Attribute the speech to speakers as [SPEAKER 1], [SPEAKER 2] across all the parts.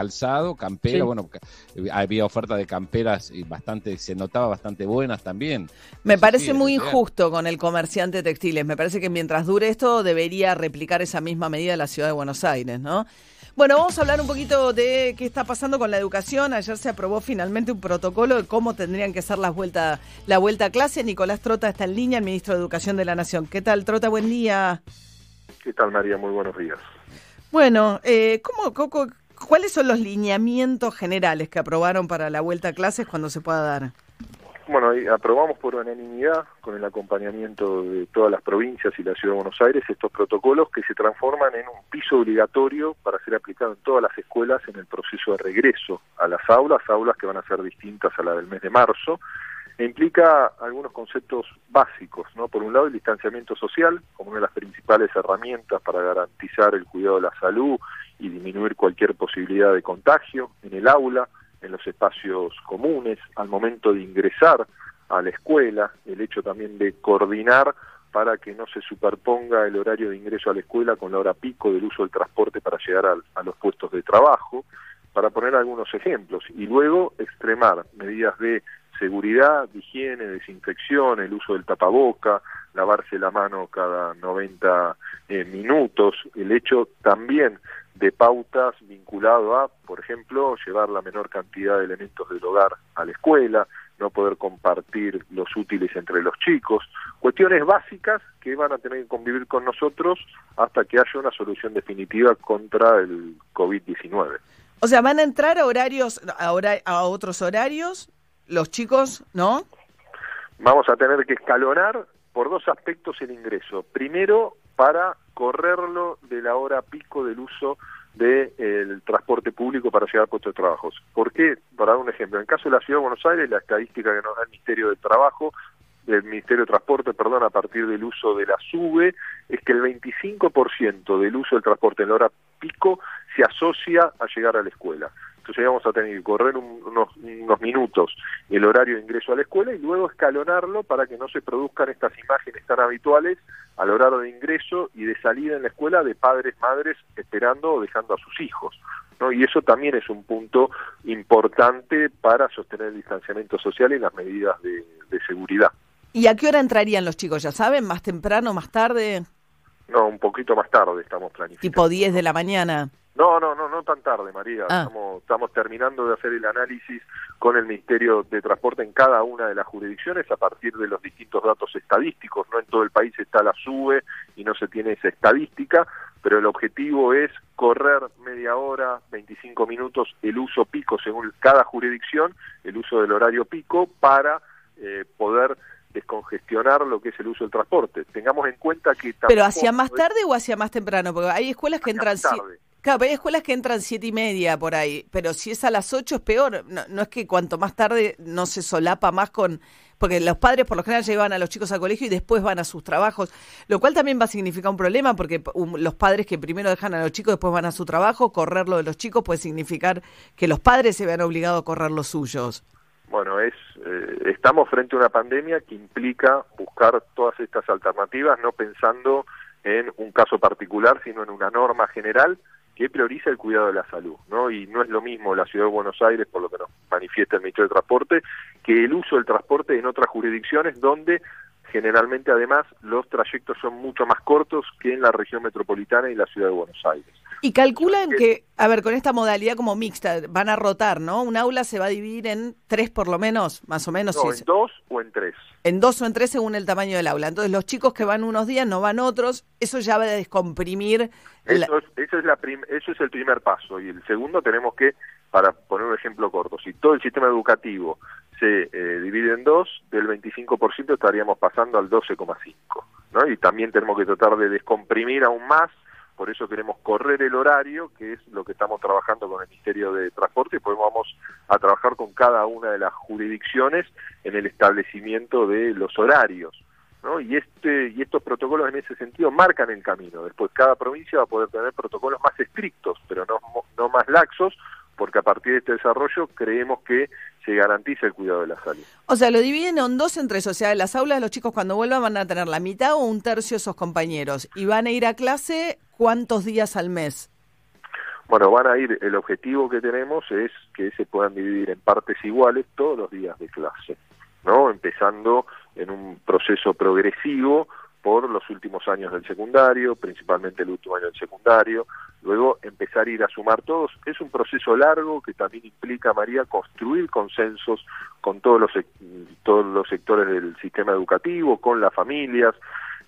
[SPEAKER 1] calzado, campera, bueno, había oferta de camperas y bastante, se notaba bastante buenas también.
[SPEAKER 2] Me parece muy injusto con el comerciante textiles. Me parece que mientras dure esto debería replicar esa misma medida la ciudad de Buenos Aires, ¿no? Bueno, vamos a hablar un poquito de qué está pasando con la educación. Ayer se aprobó finalmente un protocolo de cómo tendrían que ser las vuelta, la vuelta a clase. Nicolás Trota está en línea, el ministro de Educación de la Nación. ¿Qué tal, Trota? Buen día.
[SPEAKER 3] ¿Qué tal, María? Muy buenos días.
[SPEAKER 2] Bueno, eh, ¿cómo, cómo, ¿Cuáles son los lineamientos generales que aprobaron para la vuelta a clases cuando se pueda dar?
[SPEAKER 3] Bueno, aprobamos por unanimidad, con el acompañamiento de todas las provincias y la Ciudad de Buenos Aires, estos protocolos que se transforman en un piso obligatorio para ser aplicado en todas las escuelas en el proceso de regreso a las aulas, aulas que van a ser distintas a la del mes de marzo, e implica algunos conceptos básicos, ¿no? Por un lado, el distanciamiento social, como una de las principales herramientas para garantizar el cuidado de la salud y disminuir cualquier posibilidad de contagio en el aula, en los espacios comunes, al momento de ingresar a la escuela, el hecho también de coordinar para que no se superponga el horario de ingreso a la escuela con la hora pico del uso del transporte para llegar a, los puestos de trabajo, para poner algunos ejemplos, y luego extremar medidas de seguridad, de higiene, desinfección, el uso del tapaboca, lavarse la mano cada 90 eh, minutos, el hecho también de pautas vinculado a, por ejemplo, llevar la menor cantidad de elementos del hogar a la escuela, no poder compartir los útiles entre los chicos, cuestiones básicas que van a tener que convivir con nosotros hasta que haya una solución definitiva contra el COVID-19.
[SPEAKER 2] O sea, van a entrar a horarios, a, a otros horarios, los chicos, ¿no?
[SPEAKER 3] Vamos a tener que escalonar por dos aspectos el ingreso. Primero, para correrlo de la hora pico del uso del transporte público para llegar a puestos de trabajo. ¿Por qué? Para dar un ejemplo, en el caso de la Ciudad de Buenos Aires, la estadística que nos da el Ministerio del Trabajo, del Ministerio de Transporte, perdón, a partir del uso de la SUBE, es que el 25% del uso del transporte en la hora pico se asocia a llegar a la escuela. Entonces vamos a tener que correr unos, unos, minutos el horario de ingreso a la escuela y luego escalonarlo para que no se produzcan estas imágenes tan habituales al horario de ingreso y de salida en la escuela de padres, madres esperando o dejando a sus hijos. ¿no? Y eso también es un punto importante para sostener el distanciamiento social y las medidas de, de seguridad.
[SPEAKER 2] ¿Y a qué hora entrarían los chicos? ¿Ya saben? ¿Más temprano, más tarde?
[SPEAKER 3] No, un poquito más tarde estamos planificando.
[SPEAKER 2] ¿Tipo 10 de la mañana?
[SPEAKER 3] No, no, no, no tan tarde, María. Ah. Estamos, terminando de hacer el análisis con el Ministerio de Transporte en cada una de las jurisdicciones a partir de los distintos datos estadísticos. No en todo el país está la SUBE y no se tiene esa estadística, pero el objetivo es correr media hora, 25 minutos el uso pico según cada jurisdicción, el uso del horario pico para eh, poder descongestionar lo que es el uso del transporte. Tengamos en cuenta que...
[SPEAKER 2] ¿Pero hacia más tarde o hacia más temprano? Porque hay escuelas que entran... Tarde Claro, hay escuelas que entran siete y media por ahí, pero si es a las ocho es peor. No, es que cuanto más tarde no se solapa más con... Porque los padres por lo general llevan a los chicos al colegio y después van a sus trabajos, lo cual también va a significar un problema porque los padres que primero dejan a los chicos después van a su trabajo, correr lo de los chicos puede significar que los padres se vean obligados a correr los suyos.
[SPEAKER 3] Bueno, es eh, estamos frente a una pandemia que implica buscar todas estas alternativas, no pensando en un caso particular, sino en una norma general que prioriza el cuidado de la salud, ¿no? Y no es lo mismo la ciudad de Buenos Aires, por lo que nos manifiesta el Ministerio de Transporte, que el uso del transporte en otras jurisdicciones donde generalmente además los trayectos son mucho más cortos que en la región metropolitana y la ciudad de Buenos Aires.
[SPEAKER 2] Y calculan que, a ver, con esta modalidad como mixta, van a rotar, ¿no? Un aula se va a dividir en tres por lo menos, más o menos.
[SPEAKER 3] No, en dos o en tres.
[SPEAKER 2] En dos o en tres según el tamaño del aula. Entonces los chicos que van unos días no van otros, eso ya va a descomprimir.
[SPEAKER 3] Eso, es, eso, es la eso es el primer paso. Y el segundo tenemos que, para poner un ejemplo corto, si todo el sistema educativo se eh, divide en dos, del 25% estaríamos pasando al 12,5%. ¿no? Y también tenemos que tratar de descomprimir aún más por eso queremos correr el horario, que es lo que estamos trabajando con el Ministerio de Transporte, y pues vamos a trabajar con cada una de las jurisdicciones en el establecimiento de los horarios. ¿no? Y, este, y estos protocolos en ese sentido marcan el camino. Después cada provincia va a poder tener protocolos más estrictos, pero no, no más laxos, porque a partir de este desarrollo creemos que se garantiza el cuidado de la salud.
[SPEAKER 2] O sea, lo dividen en dos entre o sea, las aulas los chicos cuando vuelvan van a tener la mitad o un tercio de esos compañeros y van a ir a clase cuántos días al mes.
[SPEAKER 3] Bueno, van a ir, el objetivo que tenemos es que se puedan dividir en partes iguales todos los días de clase, ¿no? Empezando en un proceso progresivo por los últimos años del secundario, principalmente el último año del secundario, luego empezar a ir a sumar todos. Es un proceso largo que también implica, María, construir consensos con todos los, todos los sectores del sistema educativo, con las familias,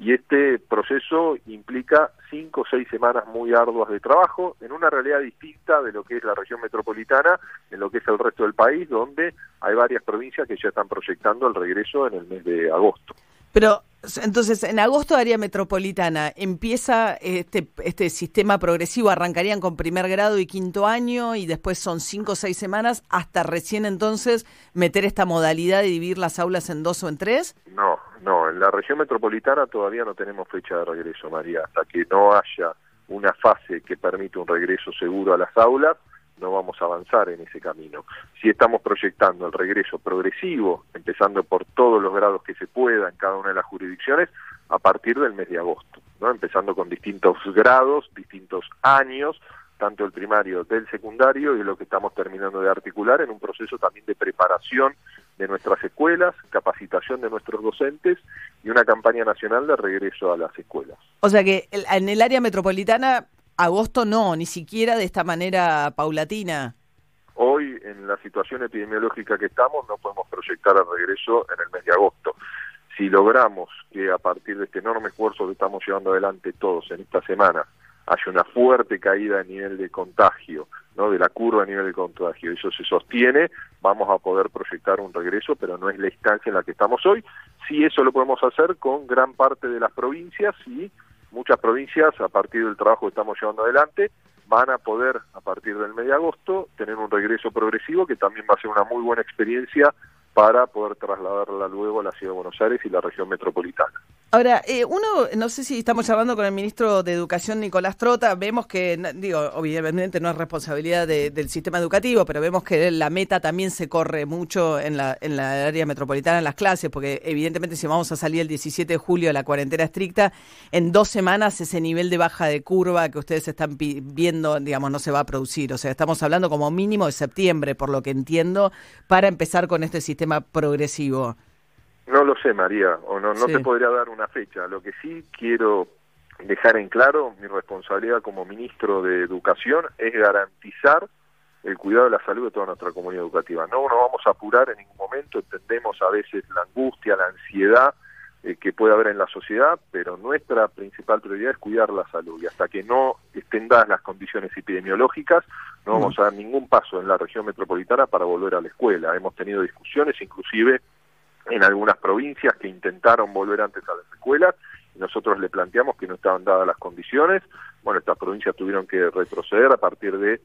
[SPEAKER 3] y este proceso implica cinco o seis semanas muy arduas de trabajo en una realidad distinta de lo que es la región metropolitana, en lo que es el resto del país, donde hay varias provincias que ya están proyectando el regreso en el mes de agosto.
[SPEAKER 2] Pero entonces, en agosto área metropolitana empieza este, este sistema progresivo, arrancarían con primer grado y quinto año y después son cinco o seis semanas hasta recién entonces meter esta modalidad de dividir las aulas en dos o en tres?
[SPEAKER 3] No, no, en la región metropolitana todavía no tenemos fecha de regreso, María, hasta que no haya una fase que permita un regreso seguro a las aulas, no vamos a avanzar en ese camino. Si estamos proyectando el regreso progresivo, empezando por todos los grados que se pueda en cada una de las jurisdicciones, a partir del mes de agosto, ¿no? empezando con distintos grados, distintos años, tanto el primario del secundario y lo que estamos terminando de articular en un proceso también de preparación de nuestras escuelas, capacitación de nuestros docentes y una campaña nacional de regreso a las escuelas.
[SPEAKER 2] O sea que en el área metropolitana Agosto no, ni siquiera de esta manera paulatina.
[SPEAKER 3] Hoy, en la situación epidemiológica que estamos, no podemos proyectar el regreso en el mes de agosto. Si logramos que a partir de este enorme esfuerzo que estamos llevando adelante todos en esta semana, haya una fuerte caída a nivel de contagio, ¿no? de la curva a nivel de contagio, eso se sostiene, vamos a poder proyectar un regreso, pero no es la instancia en la que estamos hoy. Sí, eso lo podemos hacer con gran parte de las provincias y muchas provincias, a partir del trabajo que estamos llevando adelante, van a poder, a partir del mes de agosto, tener un regreso progresivo que también va a ser una muy buena experiencia para poder trasladarla luego a la ciudad de Buenos Aires y la región metropolitana.
[SPEAKER 2] Ahora, eh, uno, no sé si estamos hablando con el ministro de Educación, Nicolás Trota, vemos que, digo, obviamente no es responsabilidad del sistema educativo, pero vemos que la meta también se corre mucho en la, en la área metropolitana, en las clases, porque evidentemente si vamos a salir el 17 de julio a la cuarentena estricta, en dos semanas ese nivel de baja de curva que ustedes están viendo, digamos, no se va a producir. O sea, estamos hablando como mínimo de septiembre, por lo que entiendo, para empezar con este sistema progresivo.
[SPEAKER 3] No lo sé, María, o no, no te podría dar una fecha. Lo que sí quiero dejar en claro, mi responsabilidad como ministro de Educación es garantizar el cuidado de la salud de toda nuestra comunidad educativa. No nos vamos a apurar en ningún momento, entendemos a veces la angustia, la ansiedad eh, que puede haber en la sociedad, pero nuestra principal prioridad es cuidar la salud y hasta que no estén dadas las condiciones epidemiológicas, no vamos a dar ningún paso en la región metropolitana para volver a la escuela. Hemos tenido discusiones, inclusive en algunas provincias que intentaron volver antes a las escuelas nosotros le planteamos que no estaban dadas las condiciones. Bueno, estas provincias tuvieron que retroceder a partir de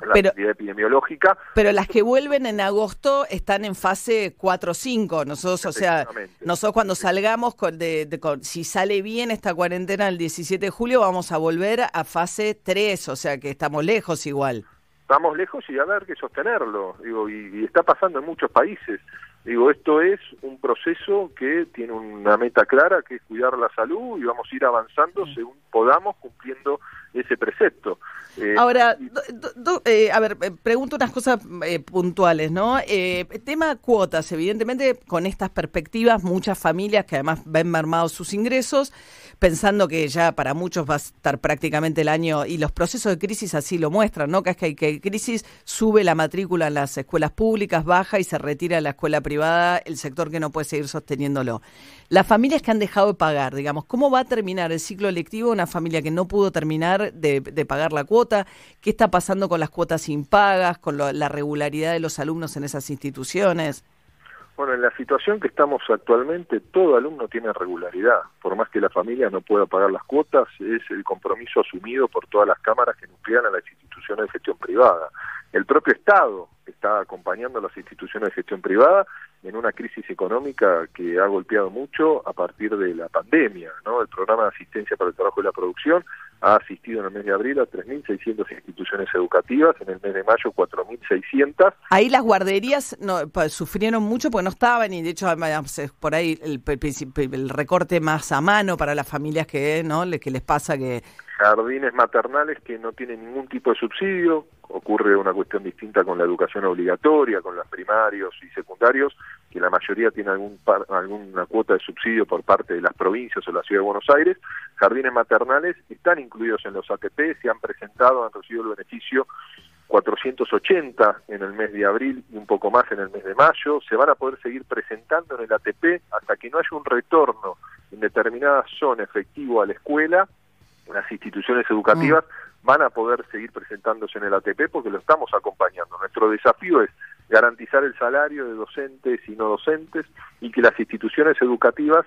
[SPEAKER 3] la actividad epidemiológica.
[SPEAKER 2] Pero las que vuelven en agosto están en fase 4 o 5. Nosotros, o sea, nosotros cuando salgamos, con, de, si sale bien esta cuarentena el 17 de julio, vamos a volver a fase 3, o sea que estamos lejos igual.
[SPEAKER 3] Estamos lejos y a ver que sostenerlo. Digo, y está pasando en muchos países. Digo, esto es un proceso que tiene una meta clara, que es cuidar la salud y vamos a ir avanzando según podamos cumpliendo ese precepto.
[SPEAKER 2] Eh, Ahora, eh, a ver, eh, pregunto unas cosas puntuales, ¿no? tema cuotas, evidentemente, con estas perspectivas, muchas familias que además ven mermados sus ingresos, pensando que ya para muchos va a estar prácticamente el año, y los procesos de crisis así lo muestran, ¿no? Que es que hay que crisis, sube la matrícula en las escuelas públicas, baja y se retira la escuela privada el sector que no puede seguir sosteniéndolo. Las familias que han dejado de pagar, digamos, ¿cómo va a terminar el ciclo lectivo una familia que no pudo terminar de, pagar la cuota? ¿Qué está pasando con las cuotas impagas, con la regularidad de los alumnos en esas instituciones?
[SPEAKER 3] Bueno, en la situación que estamos actualmente, todo alumno tiene regularidad. Por más que la familia no pueda pagar las cuotas, es el compromiso asumido por todas las cámaras que nuclean a las instituciones de gestión privada. El propio Estado está acompañando a las instituciones de gestión privada en una crisis económica que ha golpeado mucho a partir de la pandemia. ¿no? El programa de asistencia para el trabajo y la producción ha asistido en el mes de abril a 3.600 instituciones educativas, en el mes de mayo 4.600.
[SPEAKER 2] Ahí las guarderías no, sufrieron mucho porque no estaban y de hecho por ahí el, el, recorte más a mano para las familias que, ¿no? que les pasa que
[SPEAKER 3] jardines maternales que no tienen ningún tipo de subsidio, ocurre una cuestión distinta con la educación obligatoria, con los primarios y secundarios, que la mayoría tiene algún alguna cuota de subsidio por parte de las provincias o la ciudad de Buenos Aires. Jardines maternales están incluidos en los ATP, se han presentado, han recibido el beneficio 480 en el mes de abril y un poco más en el mes de mayo. Se van a poder seguir presentando en el ATP hasta que no haya un retorno en determinada zona efectivo a la escuela. Las instituciones educativas mm. van a poder seguir presentándose en el ATP porque lo estamos acompañando. Nuestro desafío es garantizar el salario de docentes y no docentes y que las instituciones educativas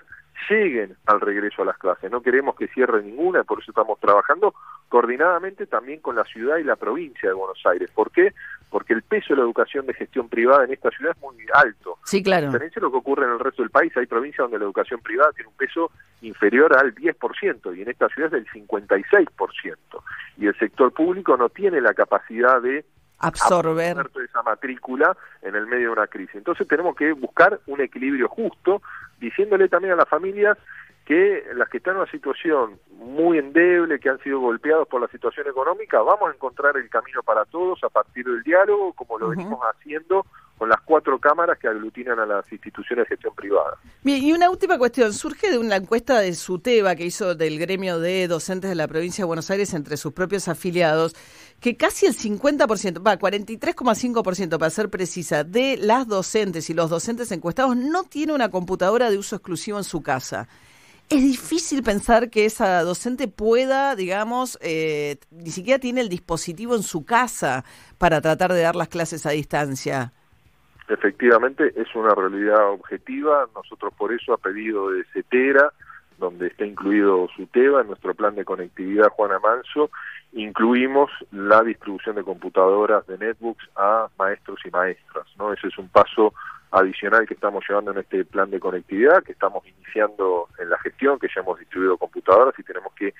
[SPEAKER 3] lleguen al regreso a las clases. No queremos que cierre ninguna, por eso estamos trabajando coordinadamente también con la ciudad y la provincia de Buenos Aires. ¿Por qué? Porque el peso de la educación de gestión privada en esta ciudad es muy alto.
[SPEAKER 2] Sí, claro.
[SPEAKER 3] A diferencia de lo que ocurre en el resto del país, hay provincias donde la educación privada tiene un peso inferior al 10% y en esta ciudad es del 56%. Y el sector público no tiene la capacidad de
[SPEAKER 2] absorber
[SPEAKER 3] matrícula en el medio de una crisis. Entonces tenemos que buscar un equilibrio justo, diciéndole también a las familias que las que están en una situación muy endeble, que han sido golpeados por la situación económica, vamos a encontrar el camino para todos a partir del diálogo, como lo venimos haciendo con las cuatro cámaras que aglutinan a las instituciones de gestión privada.
[SPEAKER 2] Bien, y una última cuestión, surge de una encuesta de SUTEBA que hizo del gremio de docentes de la provincia de Buenos Aires entre sus propios afiliados, que casi el 50%, va, 43,5% para ser precisa, de las docentes y los docentes encuestados no tiene una computadora de uso exclusivo en su casa es difícil pensar que esa docente pueda, digamos, eh, ni siquiera tiene el dispositivo en su casa para tratar de dar las clases a distancia.
[SPEAKER 3] Efectivamente, es una realidad objetiva. Nosotros por eso, a pedido de CETERA, donde está incluido SUTEBA, en nuestro plan de conectividad Juana Manso, incluimos la distribución de computadoras de netbooks a maestros y maestras. ¿no? Ese es un paso adicional que estamos llevando en este plan de conectividad, que estamos iniciando en la gestión, que ya hemos distribuido computadoras y tenemos que,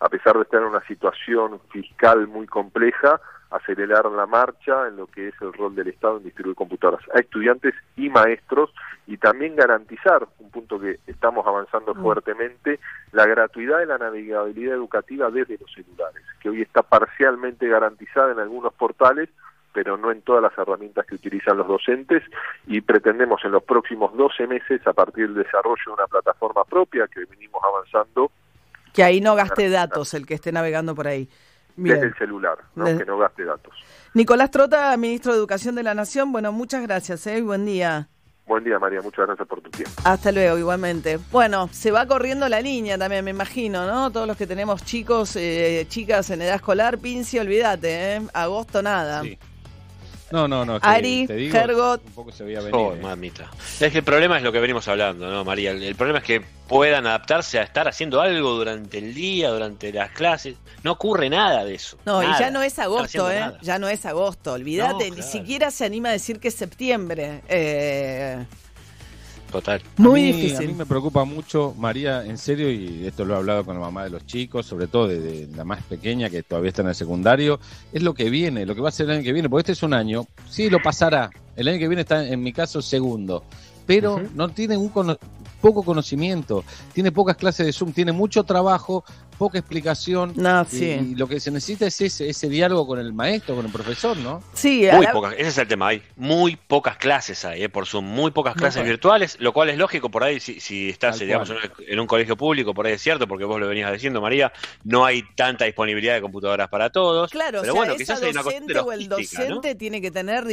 [SPEAKER 3] a pesar de estar en una situación fiscal muy compleja, acelerar la marcha en lo que es el rol del Estado en distribuir computadoras a estudiantes y maestros y también garantizar, un punto que estamos avanzando mm. fuertemente, la gratuidad de la navegabilidad educativa desde los celulares, que hoy está parcialmente garantizada en algunos portales, pero no en todas las herramientas que utilizan los docentes y pretendemos en los próximos 12 meses, a partir del desarrollo de una plataforma propia que venimos avanzando.
[SPEAKER 2] Que ahí no gaste datos el que esté navegando por ahí.
[SPEAKER 3] Desde el celular, que no gaste datos.
[SPEAKER 2] Nicolás Trota, ministro de Educación de la Nación, bueno, muchas gracias ¿eh? y buen día.
[SPEAKER 3] Buen día, María. Muchas gracias por tu tiempo.
[SPEAKER 2] Hasta luego, igualmente. Bueno, se va corriendo la línea también, me imagino, ¿no? Todos los que tenemos chicos, eh, chicas en edad escolar, Pinci, olvídate, ¿eh? Agosto nada. Sí.
[SPEAKER 1] No, no, no.
[SPEAKER 2] Ari, te digo, Un
[SPEAKER 4] poco se veía venir. Oh, eh. mamita. Es que el problema es lo que venimos hablando, ¿no, María? El, problema es que puedan adaptarse a estar haciendo algo durante el día, durante las clases. No ocurre nada de eso.
[SPEAKER 2] No, y ya no es agosto, ¿eh? Ya no es agosto. Olvídate, ni siquiera se anima a decir que es septiembre. Eh.
[SPEAKER 4] Total.
[SPEAKER 1] Muy difícil. A mí me preocupa mucho, María, en serio, y esto lo he hablado con la mamá de los chicos, sobre todo de, la más pequeña que todavía está en el secundario, es lo que viene, lo que va a ser el año que viene, porque este es un año, sí lo pasará, el año que viene está en mi caso segundo, pero no tiene un poco conocimiento, tiene pocas clases de Zoom, tiene mucho trabajo, poca explicación.
[SPEAKER 2] No, sí.
[SPEAKER 1] y, lo que se necesita es ese, ese diálogo con el maestro, con el profesor, ¿no?
[SPEAKER 2] Sí,
[SPEAKER 4] muy pocas, ese es el tema. Hay muy pocas clases ahí, ¿eh? por Zoom, muy pocas clases virtuales, lo cual es lógico por ahí, si, si estás digamos, en un colegio público, por ahí es cierto, porque vos lo venías diciendo, María, no hay tanta disponibilidad de computadoras para todos.
[SPEAKER 2] Claro, pero bueno, quizás hay una docente o el docente tiene que tener